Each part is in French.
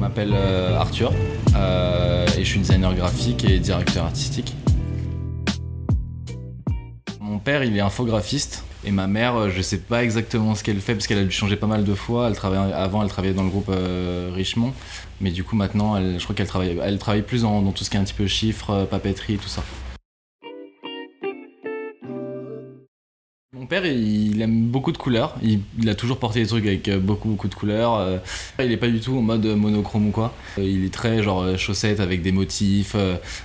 m'appelle euh, Arthur euh, et je suis designer graphique et directeur artistique. Mon père, il est infographiste et ma mère, euh, je sais pas exactement ce qu'elle fait parce qu'elle a dû changer pas mal de fois. Elle avant, elle travaillait dans le groupe Richemont, mais du coup maintenant, elle, je crois qu'elle travaille, elle travaille plus dans, dans tout ce qui est un petit peu chiffres, papeterie, tout ça. Mon père, il aime beaucoup de couleurs. Il, il a toujours porté des trucs avec euh, beaucoup, beaucoup de couleurs. Euh, Il est pas du tout en mode monochrome ou quoi. Euh, Il est très genre chaussettes avec des motifs,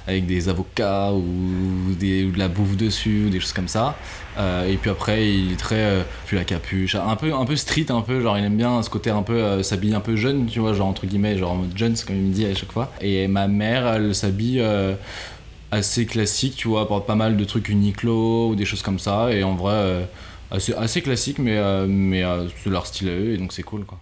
avec des avocats ou, des, ou de la bouffe dessus, ou des choses comme ça. Et puis après, il est très puis la capuche, un peu, un peu street, un peu genre il aime bien ce côté un peu s'habiller un peu jeune, tu vois, genre entre guillemets, genre en mode jeune, comme il me dit à chaque fois. Et ma mère, elle s'habille. assez classique, tu vois, porte pas mal de trucs Uniqlo ou des choses comme ça, et en vrai, assez, assez classique, mais, euh, mais euh, c'est leur style à eux, et donc c'est cool, quoi.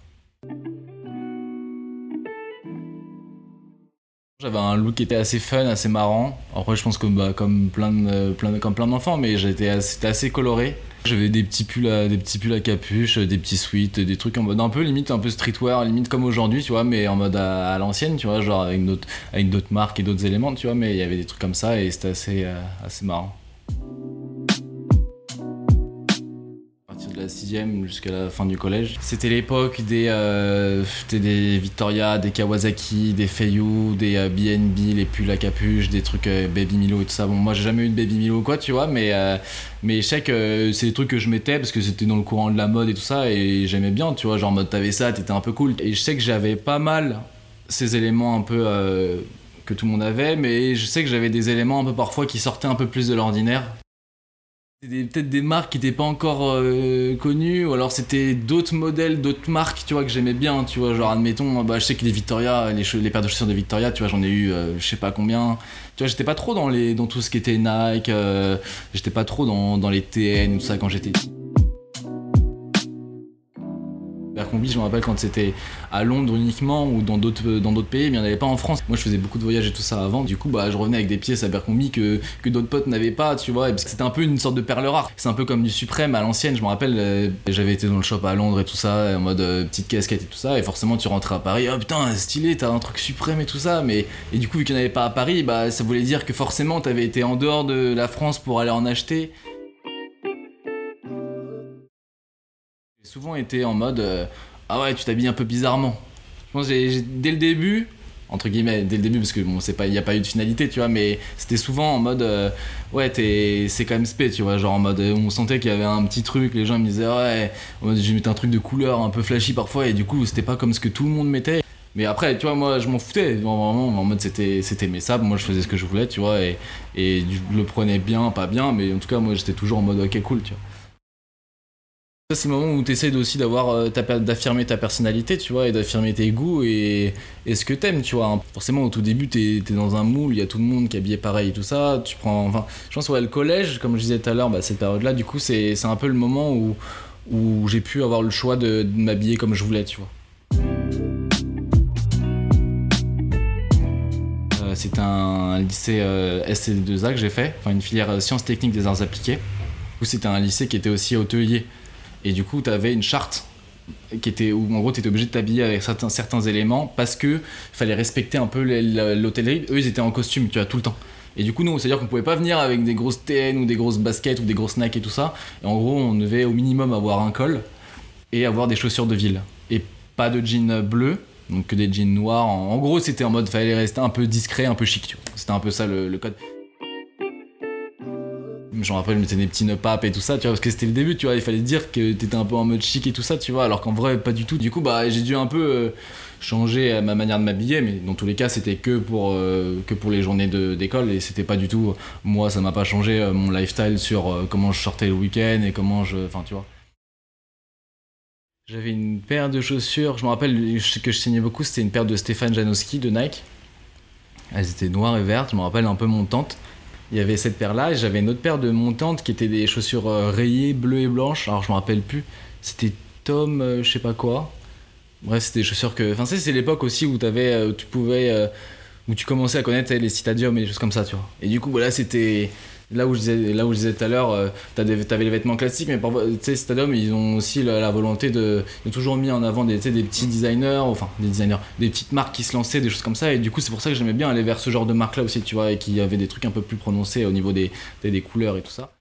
J'avais un look qui était assez fun, assez marrant. Après, je pense que bah, comme plein de, plein de- comme plein d'enfants, mais j'étais assez, assez coloré. J'avais des petits pulls à, des petits pulls à capuche, des petits sweats, des trucs en mode un peu limite un peu streetwear, limite comme aujourd'hui, tu vois, mais en mode à, à l'ancienne, tu vois, genre avec d'autres avec d'autres marques et d'autres éléments, tu vois, mais il y avait des trucs comme ça et c'était assez euh, assez marrant. La sixième jusqu'à la fin du collège. C'était l'époque des, euh, des Victoria, des Kawasaki, des Feiyu, des euh, BNB, les pulls à capuche, des trucs euh, Baby Milo et tout ça. Bon, moi j'ai jamais eu de Baby Milo quoi, tu vois, mais, euh, mais je sais que c'est des trucs que je mettais parce que c'était dans le courant de la mode et tout ça et j'aimais bien, tu vois, genre en mode t'avais ça, t'étais un peu cool. Et je sais que j'avais pas mal ces éléments un peu euh, que tout le monde avait, mais je sais que j'avais des éléments un peu parfois qui sortaient un peu plus de l'ordinaire. C'était peut-être des marques qui n'étaient pas encore euh, connues, ou alors c'était d'autres modèles, d'autres marques, tu vois, que j'aimais bien, tu vois, genre admettons, bah, je sais que les Victoria, les, les paires de chaussures de Victoria, tu vois, j'en ai eu euh, je sais pas combien. Tu vois, j'étais pas trop dans, les, dans tout ce qui était Nike, euh, j'étais pas trop dans, dans les TN, tout ça quand j'étais petit. Je me rappelle quand c'était à Londres uniquement ou dans d'autres d'autres pays, mais il n'y en avait pas en France. Moi, je faisais beaucoup de voyages et tout ça avant. Du coup, bah, je revenais avec des pièces Abercrombie que, que d'autres potes n'avaient pas, tu vois. Et parce c'était un peu une sorte de perle rare. C'est un peu comme du suprême à l'ancienne. Je me rappelle, euh, j'avais été dans le shop à Londres et tout ça, en mode euh, petite casquette et tout ça. Et forcément, tu rentrais à Paris, oh putain, stylé, t'as un truc suprême et tout ça. Mais et du coup, vu qu'il n'y en avait pas à Paris, bah, ça voulait dire que forcément, t'avais été en dehors de la France pour aller en acheter. Souvent été en mode euh, ah ouais tu t'habilles un peu bizarrement. Je pense j'ai- dès le début entre guillemets dès le début parce que bon pas il y a pas eu de finalité tu vois mais c'était souvent en mode euh, ouais t'es c'est quand même spé tu vois genre en mode on sentait qu'il y avait un petit truc les gens me disaient ouais j'ai mis un truc de couleur un peu flashy parfois et du coup c'était pas comme ce que tout le monde mettait mais après tu vois moi je m'en foutais vraiment en mode c'était c'était mes sables moi je faisais ce que je voulais tu vois et et je le prenais bien pas bien mais en tout cas moi j'étais toujours en mode ok cool tu vois c'est le moment où tu essaies aussi d'avoir euh, d'affirmer ta personnalité, tu vois, et d'affirmer tes goûts et, ce que t'aimes, tu vois. Forcément, au tout début, t'es es dans un moule, il y a tout le monde qui est habillé pareil et tout ça. Tu prends, enfin, je pense ouais, le collège, comme je disais tout à l'heure, bah, cette période-là, du coup, c'est un peu le moment où, où j'ai pu avoir le choix de, m'habiller comme je voulais, tu vois. Euh, C'est un lycée euh, SCD2A que j'ai fait, enfin une filière euh, sciences techniques des arts appliqués. Coup, c'était un lycée qui était aussi hôtelier. Et du coup, tu avais une charte qui était où en gros tu étais obligé de t'habiller avec certains, certains éléments parce que fallait respecter un peu l'hôtellerie. Eux, ils étaient en costume, tu vois, tout le temps. Et du coup, nous, c'est-à-dire qu'on pouvait pas venir avec des grosses TN ou des grosses baskets ou des grosses snacks et tout ça. Et en gros, on devait au minimum avoir un col et avoir des chaussures de ville. Et pas de jeans bleus, donc que des jeans noirs. En, gros, c'était en mode fallait rester un peu discret, un peu chic. C'était un peu ça le code. Genre après je mettais des petits nœuds et tout ça, tu vois, parce que c'était le début, tu vois, il fallait dire que t'étais un peu en mode chic et tout ça, tu vois, alors qu'en vrai pas du tout. Du coup bah j'ai dû un peu euh, changer euh, ma manière de m'habiller, mais dans tous les cas c'était que pour euh, que pour les journées d'école et c'était pas du tout. Moi ça m'a pas changé mon lifestyle sur comment je sortais le week-end et comment je, enfin tu vois. J'avais une paire de chaussures, je me rappelle que je signais beaucoup, c'était une paire de Stéphane Janowski de Nike. Elles étaient noires et vertes, je me rappelle un peu montante. Il y avait cette paire-là et j'avais une autre paire de montantes qui étaient des chaussures euh, rayées, bleues et blanches. Alors je me rappelle plus. C'était Tom, euh, je sais pas quoi. Bref, c'était des chaussures que. Enfin, c'est l'époque aussi où t'avais, euh, tu pouvais, euh, où tu commençais à connaître les citadiums et des choses comme ça, tu vois. Et du coup, voilà, c'était, là où je disais, là où je disais tout à l'heure, euh, t'avais les vêtements classiques, mais parfois, tu sais, Stadium, ils ont aussi la, volonté de, de, toujours mis en avant des, des petits designers, enfin des designers, des petites marques qui se lançaient, des choses comme ça, et du coup, c'est pour ça que j'aimais bien aller vers ce genre de marque-là aussi, tu vois, et qui avait des trucs un peu plus prononcés au niveau des, des, des couleurs et tout ça.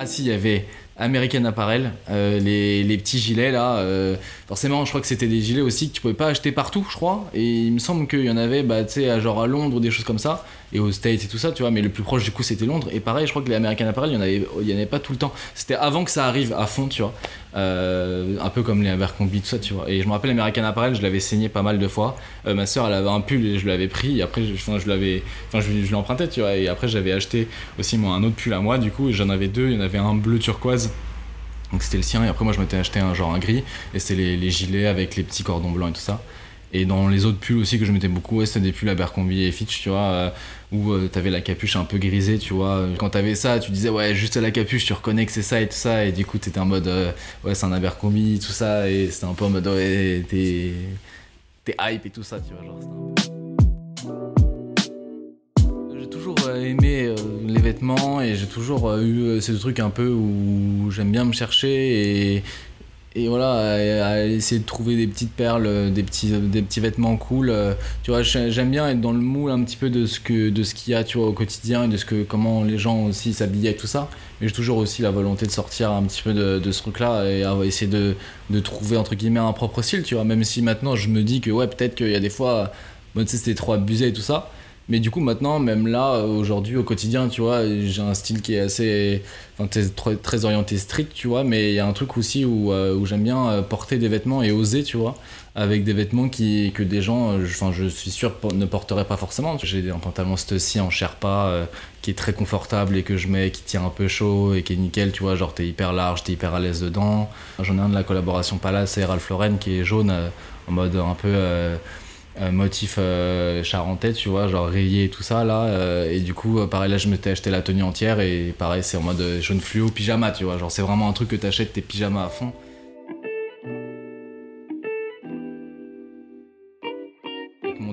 Ah si, il y avait American Apparel, euh, les, les, petits gilets là. Euh, forcément, je crois que c'était des gilets aussi que tu pouvais pas acheter partout, je crois. Et il me semble qu'il y en avait, bah, tu sais, genre à Londres, des choses comme ça, et aux States et tout ça, tu vois. Mais le plus proche du coup, c'était Londres. Et pareil, je crois que les American Apparel, il y en avait, y en avait pas tout le temps. C'était avant que ça arrive à fond, tu vois. Euh, un peu comme les Abercrombie, tout ça, tu vois. Et je me rappelle American Apparel, je l'avais saigné pas mal de fois. ma soeur, elle avait un pull et je l'avais pris. Et après, je, je l'avais, enfin, je, l'empruntais, tu vois. Et après, j'avais acheté aussi moi un autre pull à moi. Du coup, j'en avais deux. Il y en avait un bleu turquoise donc c'était le sien, et après moi je m'étais acheté un genre un gris, et c'était les, gilets avec les petits cordons blancs et tout ça. Et dans les autres pulls aussi que je mettais beaucoup, ouais, c'était des pulls Abercrombie et Fitch, tu vois, euh, où euh, t'avais la capuche un peu grisée, tu vois. Quand t'avais ça, tu disais, ouais, juste la capuche, tu reconnais que c'est ça et tout ça, et du coup t'étais en mode, euh, ouais, c'est un Abercrombie, tout ça, et c'était un peu en mode, ouais, t'es hype et tout ça, tu vois, peu toujours aimé les vêtements et j'ai toujours eu ce truc un peu où j'aime bien me chercher et, et voilà, à, essayer de trouver des petites perles, des petits, des petits vêtements cool. Tu vois, j'aime bien être dans le moule un petit peu de ce que de ce qu'il y a, tu vois, au quotidien et de ce que comment les gens aussi s'habillaient et tout ça. Mais j'ai toujours aussi la volonté de sortir un petit peu de, ce truc-là et essayer de, de trouver entre guillemets un propre style, tu vois. Même si maintenant je me dis que ouais, peut-être qu'il y a des fois, bon, tu sais, c'était trop abusé et tout ça. Mais du coup, maintenant, même là, aujourd'hui, au quotidien, tu vois, j'ai un style qui est assez. Enfin, très, très orienté strict, tu vois, mais il y a un truc aussi où, euh, où j'aime bien euh, porter des vêtements et oser, tu vois, avec des vêtements qui, que des gens, euh, enfin, je suis sûr, ne porteraient pas forcément. J'ai un pantalon ci en Sherpa qui est très confortable et que je mets, qui tient un peu chaud et qui est nickel, tu vois, genre t'es hyper large, t'es hyper à l'aise dedans. J'en ai un de la collaboration Palace et Ralph Lauren qui est jaune en mode un peu motif euh, charentais, tu vois, genre rayé et tout ça là. Euh, et du coup, euh, pareil, là je m'étais acheté la tenue entière et pareil, c'est en mode jaune fluo, pyjama, tu vois. Genre, c'est vraiment un truc que t'achètes tes pyjamas à fond.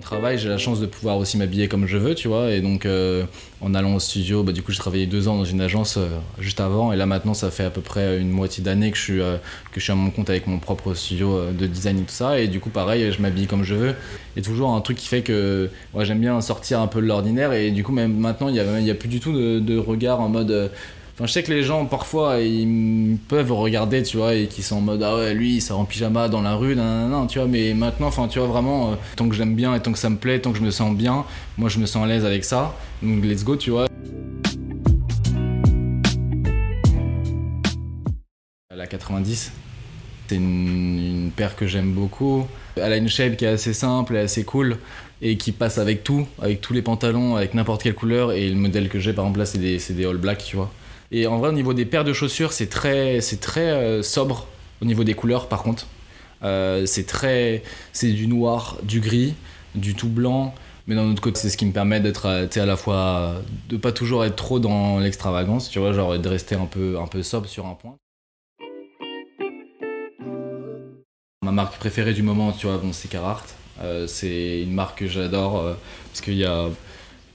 Travail, j'ai la chance de pouvoir aussi m'habiller comme je veux, tu vois. Et donc, euh, en allant au studio, bah, du coup, j'ai travaillé deux ans dans une agence euh, juste avant. Et là, maintenant, ça fait à peu près une moitié d'année que, je suis, euh, que je suis à mon compte avec mon propre studio de design et tout ça. Et du coup, pareil, je m'habille comme je veux. Et toujours un truc qui fait que ouais, j'aime bien sortir un peu de l'ordinaire. Et du coup, même maintenant, il n'y a, y a plus du tout de regard en mode Enfin, je sais que les gens, parfois, ils peuvent regarder, tu vois, et qui sont en mode, ah ouais, lui, il sort en pyjama dans la rue, non, non, tu vois, mais maintenant, enfin, tu vois, vraiment, euh, tant que j'aime bien et tant que ça me plaît, tant que je me sens bien, moi, je me sens à l'aise avec ça. Donc, let's go, tu vois. La 90, c'est une, une paire que j'aime beaucoup. Elle a une shape qui est assez simple et assez cool et qui passe avec tout, avec tous les pantalons, avec n'importe quelle couleur. Et le modèle que j'ai, par exemple, là, c'est des, des all black, tu vois. Et en vrai, au niveau des paires de chaussures, c'est très, c'est très euh, sobre. Au niveau des couleurs, par contre, euh, c'est très, c'est du noir, du gris, du tout blanc. Mais d'un autre côté, c'est ce qui me permet d'être euh, à la fois de pas toujours être trop dans l'extravagance, tu vois, genre de rester un peu, un peu sobre sur un point. Ma marque préférée du moment, tu vois, c'est Carhartt. c'est une marque que j'adore parce qu'il y a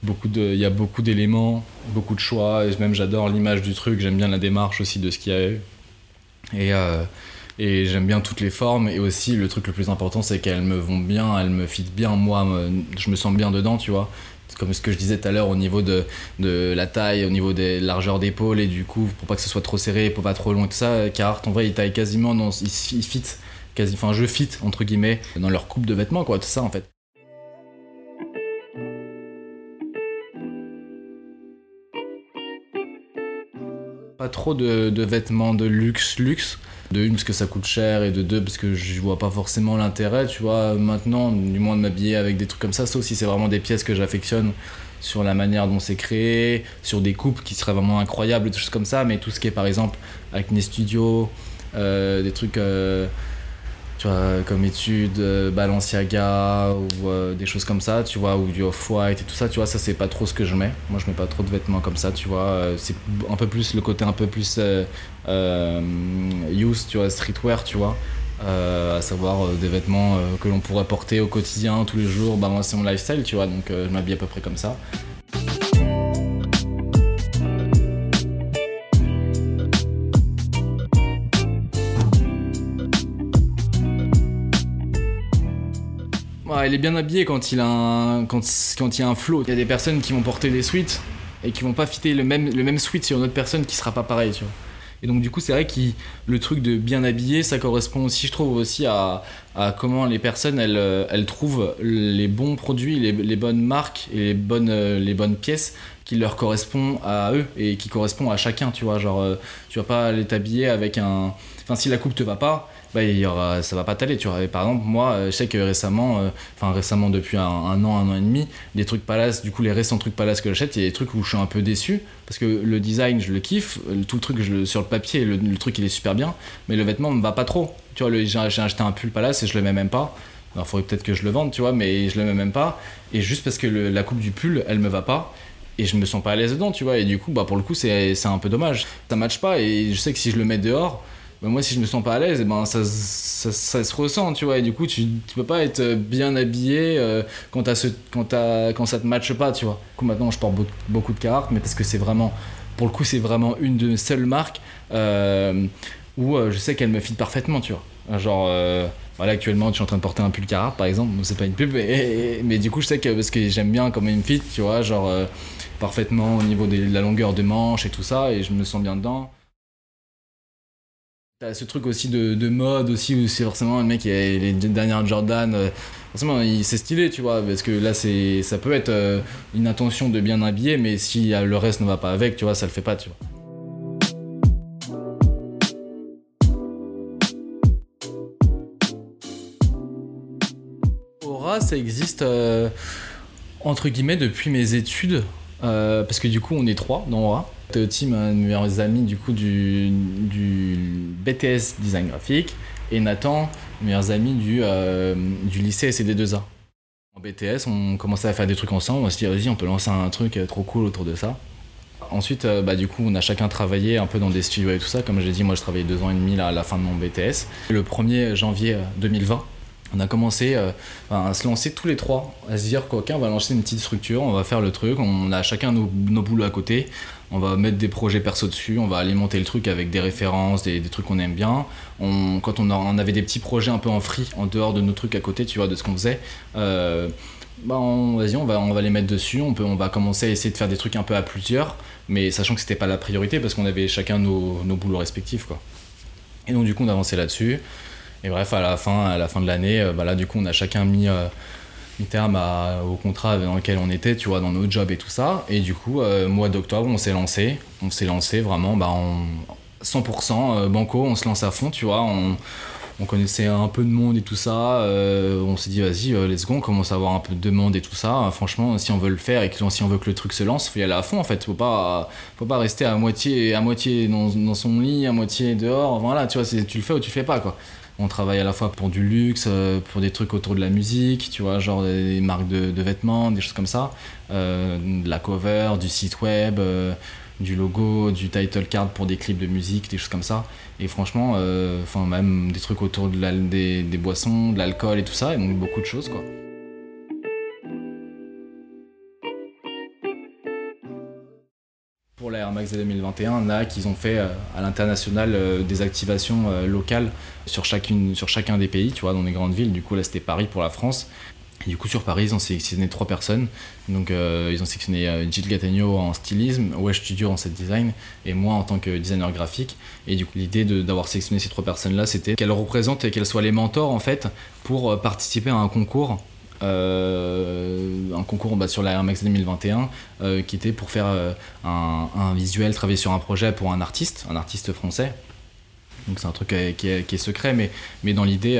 beaucoup de il y a beaucoup d'éléments beaucoup de choix et même j'adore l'image du truc j'aime bien la démarche aussi de ce qu'il y a eu et euh, et j'aime bien toutes les formes et aussi le truc le plus important c'est qu'elles me vont bien elles me fit bien moi je me sens bien dedans tu vois comme ce que je disais tout à l'heure au niveau de, de, la taille, au niveau des largeurs d'épaule et du coup pour pas que ce soit trop serré, pour pas trop long et tout ça, Carhartt en vrai il taille quasiment dans, il, fit enfin je fit entre guillemets dans leur coupe de vêtements quoi, tout ça en fait. Pas trop de, vêtements de luxe, luxe. De une, parce que ça coûte cher, et de deux, parce que je vois pas forcément l'intérêt, tu vois, maintenant, du moins de m'habiller avec des trucs comme ça, sauf si c'est vraiment des pièces que j'affectionne sur la manière dont c'est créé, sur des coupes qui seraient vraiment incroyables, des choses comme ça, mais tout ce qui est par exemple avec mes studios, euh, des trucs. Euh, tu vois, comme études, euh, Balenciaga ou euh, des choses comme ça, tu vois, ou du off-white et tout ça, tu vois, ça c'est pas trop ce que je mets. Moi je mets pas trop de vêtements comme ça, tu vois, euh, c'est un peu plus le côté un peu plus use, tu vois, streetwear, tu vois. à savoir des vêtements que l'on pourrait porter au quotidien, tous les jours. Bah, c'est mon lifestyle, tu vois, donc je m'habille à peu près comme ça. Il est bien habillé quand il a quand, quand il y a un flow. Il y a des personnes qui vont porter des suites et qui vont pas fitter le même, le même suite sur une autre personne qui sera pas pareil. Et donc du coup, c'est vrai que le truc de bien habillé, ça correspond aussi, je trouve, aussi à, comment les personnes, elles, elles trouvent les bons produits, les, bonnes marques et les bonnes, les bonnes pièces qui leur correspondent à eux et qui correspondent à chacun, tu vois. Genre, euh, tu vas pas aller t'habiller avec un... Enfin, si la coupe te va pas, bah, il y aura, ça va pas t'aller. Tu vois. par exemple, moi, euh, je sais que récemment, euh, enfin récemment depuis un, an, un an et demi, les trucs Palace, du coup, les récents trucs Palace que j'achète, il y a des trucs où je suis un peu déçu parce que le design, je le kiffe, tout le truc sur le papier, le, truc il est super bien, mais le vêtement me va pas trop. Tu vois, j'ai acheté un pull Palace et je le mets même pas. Alors, faudrait peut-être que je le vende, tu vois, mais je le mets même pas. Et juste parce que la coupe du pull, elle me va pas et je me sens pas à l'aise dedans, tu vois. Et du coup, bah, pour le coup, c'est un peu dommage. Ça matche pas et je sais que si je le mets dehors, bah, moi si je me sens pas à l'aise, eh ben ça, ça, se ressent, tu vois. Et du coup, tu, tu peux pas être bien habillé euh, quand, as ce, quand, quand ça te matche pas, tu vois. Du coup, maintenant, je porte beaucoup de cartes, mais parce que c'est vraiment, pour le coup, c'est vraiment une de mes seules marques euh, où euh, je sais qu'elle me fit parfaitement, tu vois. Genre, voilà, actuellement, je suis en train de porter un pull Carhartt, par exemple, c'est pas une pub, mais, du coup, je sais que parce que j'aime bien comment il me fit, tu vois, genre parfaitement au niveau de la longueur de manche et tout ça, et je me sens bien dedans. T'as ce truc aussi de, de, mode aussi où c'est forcément un mec qui a les dernières Jordan. Euh, forcément, c'est stylé, tu vois, parce que là, c'est, ça peut être euh, une intention de bien habiller, mais si le reste ne va pas avec, tu vois, ça le fait pas, tu vois. Aura, ça existe euh, entre guillemets depuis mes études, parce que du coup, on est trois dans Aura. Tim, de mes meilleurs amis du coup du, BTS design graphique, et Nathan, meilleurs amis du, euh, du lycée SCD2A. En BTS, on commençait à faire des trucs ensemble, on s'est dit vas-y, on peut lancer un truc euh, trop cool autour de ça. Ensuite, euh, bah, du coup, on a chacun travaillé un peu dans des studios et tout ça. Comme j'ai dit, moi, je travaillais deux ans et demi là, à la fin de mon BTS. Le 1er janvier 2020, on a commencé à se lancer tous les trois, à se dire qu'aucun va lancer une petite structure, on va faire le truc, on a chacun nos, nos boulots à côté, on va mettre des projets perso dessus, on va alimenter le truc avec des références, des, trucs qu'on aime bien. quand on, avait des petits projets un peu en free, en dehors de nos trucs à côté, tu vois, de ce qu'on faisait, euh, bah vas-y, on va, on va les mettre dessus, on, va commencer à essayer de faire des trucs un peu à plusieurs, mais sachant que c'était pas la priorité parce qu'on avait chacun nos, nos boulots respectifs. Et donc du coup, on avançait là-dessus. Et bref, à la fin, à la fin de l'année, euh, bah là, du coup, on a chacun mis... Euh, terme au contrat dans lequel on était, tu vois, dans nos jobs et tout ça. Et du coup, euh, mois d'octobre, on s'est lancé. On s'est lancé vraiment bah, en 100% euh, banco, on se lance à fond, tu vois. On, on connaissait un peu de monde et tout ça. Euh, on s'est dit, vas-y, let's go, on commence à avoir un peu de demande et tout ça. franchement, si on veut le faire et que, si on veut que le truc se lance, faut y aller à fond en fait. Faut pas, faut pas rester à moitié, à moitié dans, dans son lit, à moitié dehors. Voilà, tu vois, tu le fais ou tu le fais pas quoi. On travaille à la fois pour du luxe, euh, pour des trucs autour de la musique, tu vois, genre des marques de, vêtements, des choses comme ça, euh, de la cover, du site web, euh, du logo, du title card pour des clips de musique, des choses comme ça. Et franchement, enfin même des trucs autour de des, des, boissons, de l'alcool et tout ça, et donc beaucoup de choses quoi. Max 2021, NAC, ils ont fait euh, à l'international euh, des activations euh, locales sur, chacune, sur chacun des pays, tu vois, dans les grandes villes. Du coup, là, c'était Paris pour la France. Du coup, sur Paris, ils ont sélectionné trois personnes. Donc, ils ont sélectionné Gilles Gattegno en stylisme, Wesh Studio en set design, et moi en tant que designer graphique. Et du coup, l'idée d'avoir sélectionné ces trois personnes-là, c'était qu'elles représentent et qu'elles soient les mentors, en fait, pour participer à un concours euh, un concours bah, sur la Air Max 2021 euh, qui était pour faire euh, un, visuel, travailler sur un projet pour un artiste, un artiste français. Donc c'est un truc qui est, secret, mais, mais dans l'idée,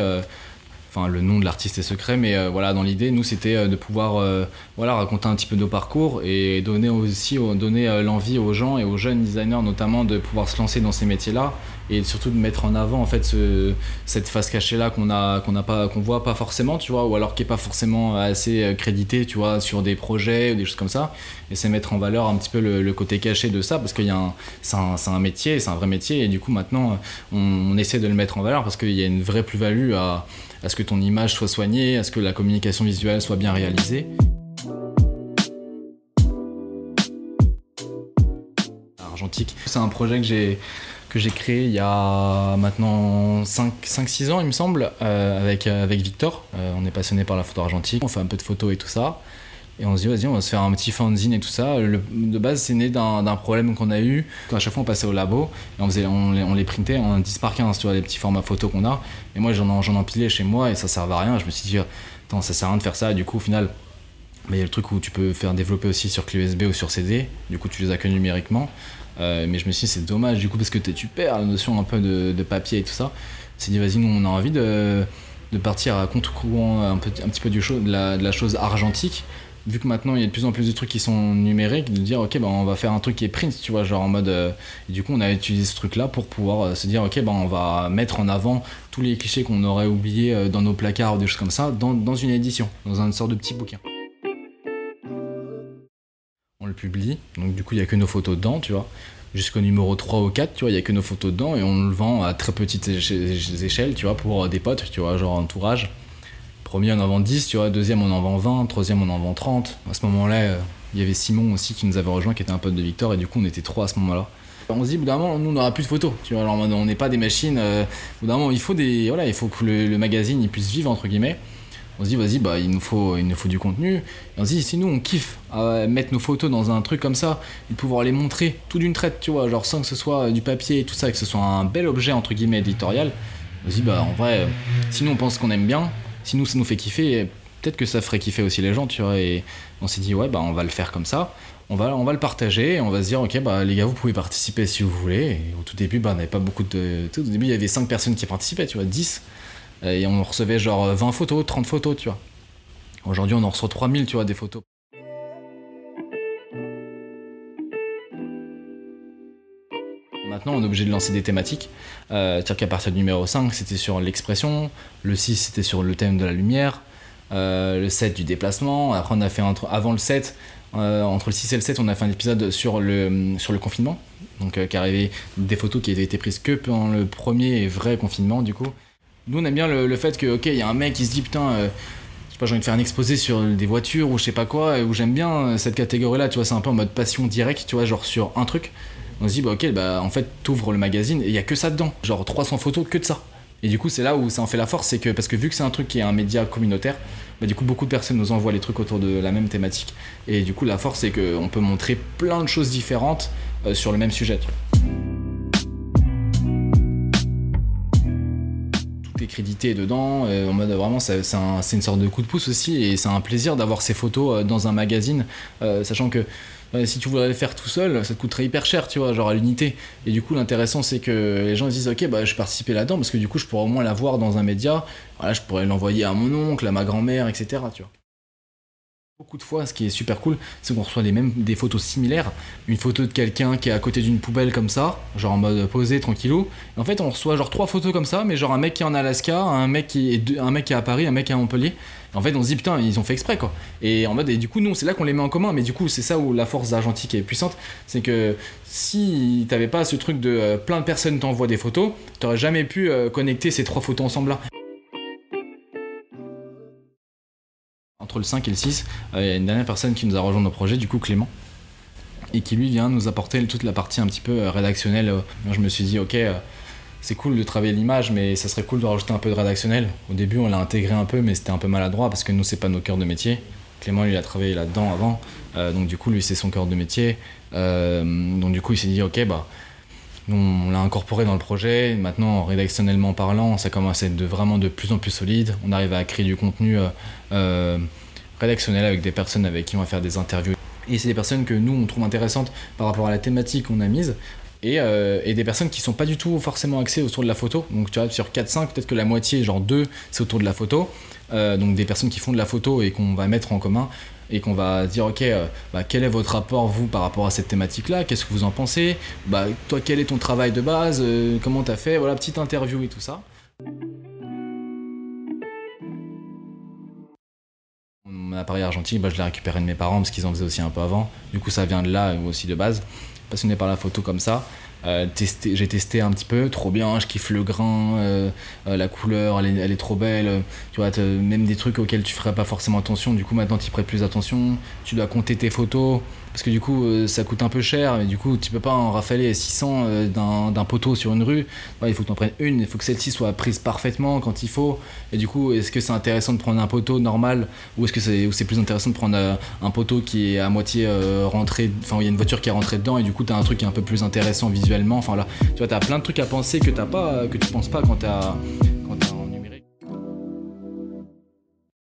Enfin, le nom de l'artiste est secret, mais euh, voilà, dans l'idée, nous, c'était euh, de pouvoir euh, voilà, raconter un petit peu nos parcours et donner aussi donner l'envie aux gens et aux jeunes designers notamment de pouvoir se lancer dans ces métiers-là et surtout de mettre en avant en fait ce, cette face cachée là qu'on a qu'on n'a pas qu'on voit pas forcément tu vois ou alors qui est pas forcément assez crédité tu vois sur des projets ou des choses comme ça. Et c'est mettre en valeur un petit peu le, côté caché de ça parce qu'il y a c'est un, un, métier c'est un vrai métier et du coup maintenant on essaie de le mettre en valeur parce qu'il y a une vraie plus-value à à ce que ton image soit soignée, à ce que la communication visuelle soit bien réalisée. Argentique, c'est un projet que j'ai que j'ai créé il y a maintenant 5-6 ans, il me semble, euh, avec, avec Victor. Euh, on est passionné par la photo argentique, on fait un peu de photos et tout ça. Et on se dit, vas-y, on va se faire un petit fanzine et tout ça. de base, c'est né d'un problème qu'on a eu. À chaque fois, on passait au labo et on, faisait, on, les, printait en 10 par 15, tu vois, les petits formats photos qu'on a. Et moi, j'en empilais chez moi et ça servait à rien. Je me suis dit, attends, ça sert à rien de faire ça. Du coup, au final, bah, il y a le truc où tu peux faire développer aussi sur clé USB ou sur CD. Du coup, tu les as que numériquement. Euh, mais je me suis dit, c'est dommage du coup, parce que tu perds la notion un peu de, papier et tout ça. C'est dit, vas-y, nous, on a envie de, partir à contre-courant un, un, petit peu de la chose argentique vu que maintenant il y a de plus en plus de trucs qui sont numériques, de dire ok bah, on va faire un truc qui est print, tu vois, genre en mode euh, du coup on a utilisé ce truc là pour pouvoir euh, se dire ok bah, on va mettre en avant tous les clichés qu'on aurait oubliés euh, dans nos placards ou des choses comme ça dans, dans une édition, dans une sorte de petit bouquin. On le publie, donc du coup il n'y a que nos photos dedans, tu vois. Jusqu'au numéro 3 ou 4, tu vois, il n'y a que nos photos dedans et on le vend à très petites échelles, tu vois, pour des potes, tu vois, genre entourage. Premier, on en vend 10, tu vois. Deuxième, on en vend 20. Troisième, on en vend 30. À ce moment-là, euh, il y avait Simon aussi qui nous avait rejoint, qui était un pote de Victor, et du coup, on était trois à ce moment-là. On se dit, bout d'un moment, nous, on n'aura plus de photos. Tu vois, alors on n'est pas des machines. Euh, bout d'un moment, il faut des, voilà, il faut que le, magazine il puisse vivre entre guillemets. On se dit, vas-y, bah, il nous faut, il nous faut du contenu. Et on se dit, si nous, on kiffe à mettre nos photos dans un truc comme ça et pouvoir les montrer tout d'une traite, tu vois, genre sans que ce soit du papier et tout ça, que ce soit un bel objet entre guillemets éditorial. On se dit, bah, en vrai, si nous on pense qu'on aime bien, si nous ça nous fait kiffer, peut-être que ça ferait kiffer aussi les gens, tu vois. Et on s'est dit, ouais, bah on va le faire comme ça. On va, on va le partager et on va se dire, ok, bah les gars, vous pouvez participer si vous voulez. Et au tout début, bah, on n'avait pas beaucoup de. Tout au début, il y avait 5 personnes qui participaient, tu vois, 10. Et on recevait genre 20 photos, 30 photos, tu vois. Aujourd'hui, on en reçoit 3000, tu vois, des photos. Maintenant, on est obligé de lancer des thématiques. Euh, C'est-à-dire qu'à partir du numéro 5, c'était sur l'expression, le 6, c'était sur le thème de la lumière, euh, le 7 du déplacement. Après, on a fait entre, avant le 7, euh, entre le 6 et le 7, on a fait un épisode sur le, confinement. Donc, euh, qui arrivait des photos qui avaient été prises que pendant le premier vrai confinement, du coup. Nous, on aime bien le, fait que, ok, il y a un mec qui se dit, putain, je sais pas, j'ai envie de faire un exposé sur des voitures ou je sais pas quoi, où j'aime bien cette catégorie-là, tu vois, c'est un peu en mode passion directe, tu vois, genre sur un truc on se dit, bah, ok, bah, en fait, t'ouvres le magazine et il y a que ça dedans. Genre 300 photos, que de ça. Et du coup, c'est là où ça en fait la force, c'est que parce que vu que c'est un truc qui est un média communautaire, bah, du coup, beaucoup de personnes nous envoient les trucs autour de la même thématique. Et du coup, la force, c'est qu'on peut montrer plein de choses différentes euh, sur le même sujet. Crédité dedans, euh, en mode vraiment, c'est une sorte de coup de pouce aussi, et c'est un plaisir d'avoir ces photos euh, dans un magazine, sachant que si tu voudrais le faire tout seul, ça te coûterait hyper cher, tu vois, genre à l'unité. Et du coup, l'intéressant, c'est que les gens disent, ok, bah, je vais participer là-dedans parce que du coup, je pourrais au moins la voir dans un média. Voilà, je pourrais l'envoyer à mon oncle, à ma grand-mère, etc. Tu vois. Beaucoup de fois, ce qui est super cool, c'est qu'on reçoit les mêmes, des photos similaires. Une photo de quelqu'un qui est à côté d'une poubelle comme ça, genre en mode posé, tranquillou. En fait, on reçoit genre trois photos comme ça, mais genre un mec qui est en Alaska, un mec qui est, à Paris, un mec à Montpellier. en fait, on se dit putain, ils ont fait exprès quoi. Et en mode, et du coup, nous, c'est là qu'on les met en commun. Mais du coup, c'est ça où la force d'Argentique est puissante. C'est que si t'avais pas ce truc de euh, plein de personnes t'envoient des photos, t'aurais jamais pu euh, connecter ces trois photos ensemble là. Entre le 5 et le 6, euh, il y a une dernière personne qui nous a rejoint nos projets, du coup Clément, et qui lui vient nous apporter toute la partie un petit peu euh, rédactionnelle. Je me suis dit, ok, euh, c'est cool de travailler l'image, mais ça serait cool de rajouter un peu de rédactionnel. Au début, on l'a intégré un peu, mais c'était un peu maladroit parce que nous, c'est pas nos cœurs de métier. Clément, lui, il a travaillé là-dedans avant, donc du coup, lui, c'est son cœur de métier. donc du coup, il s'est dit, ok, bah, on l'a incorporé dans le projet. Maintenant, rédactionnellement parlant, ça commence à être vraiment de plus en plus solide. On arrive à créer du contenu rédactionnel avec des personnes avec qui on va faire des interviews. Et c'est des personnes que nous, on trouve intéressantes par rapport à la thématique qu'on a mise. Et, euh, des personnes qui sont pas du tout forcément axées autour de la photo. Donc tu vois, sur 4-5, peut-être que la moitié, genre 2, c'est autour de la photo. Euh, donc des personnes qui font de la photo et qu'on va mettre en commun et qu'on va dire ok euh, bah, quel est votre rapport vous par rapport à cette thématique là qu'est-ce que vous en pensez? Bah toi quel est ton travail de base? Euh, comment t'as fait? Voilà petite interview et tout ça. Mon appareil argentique bah, je l'ai récupéré de mes parents parce qu'ils en faisaient aussi un peu avant. Du coup ça vient de là aussi de base. Passionné par la photo comme ça euh, j'ai testé un petit peu, trop bien, je kiffe le grain, euh, euh, la couleur, elle est, elle est, trop belle. Tu vois, même des trucs auxquels tu ferais pas forcément attention, du coup maintenant tu prêtes plus attention. Tu dois compter tes photos, parce que du coup euh, ça coûte un peu cher mais du coup tu peux pas en rafaler 600 euh, d'un poteau sur une rue. Il faut que tu en prennes une il faut que celle-ci soit prise parfaitement quand il faut. Et du coup est-ce que c'est intéressant de prendre un poteau normal ou est-ce que c'est plus intéressant de prendre euh, un poteau qui est à moitié rentré enfin il y a une voiture qui est rentrée dedans et du coup tu as un truc un peu plus intéressant visuellement. Enfin là tu vois tu as plein de trucs à penser que t'as pas que tu penses pas quand tu as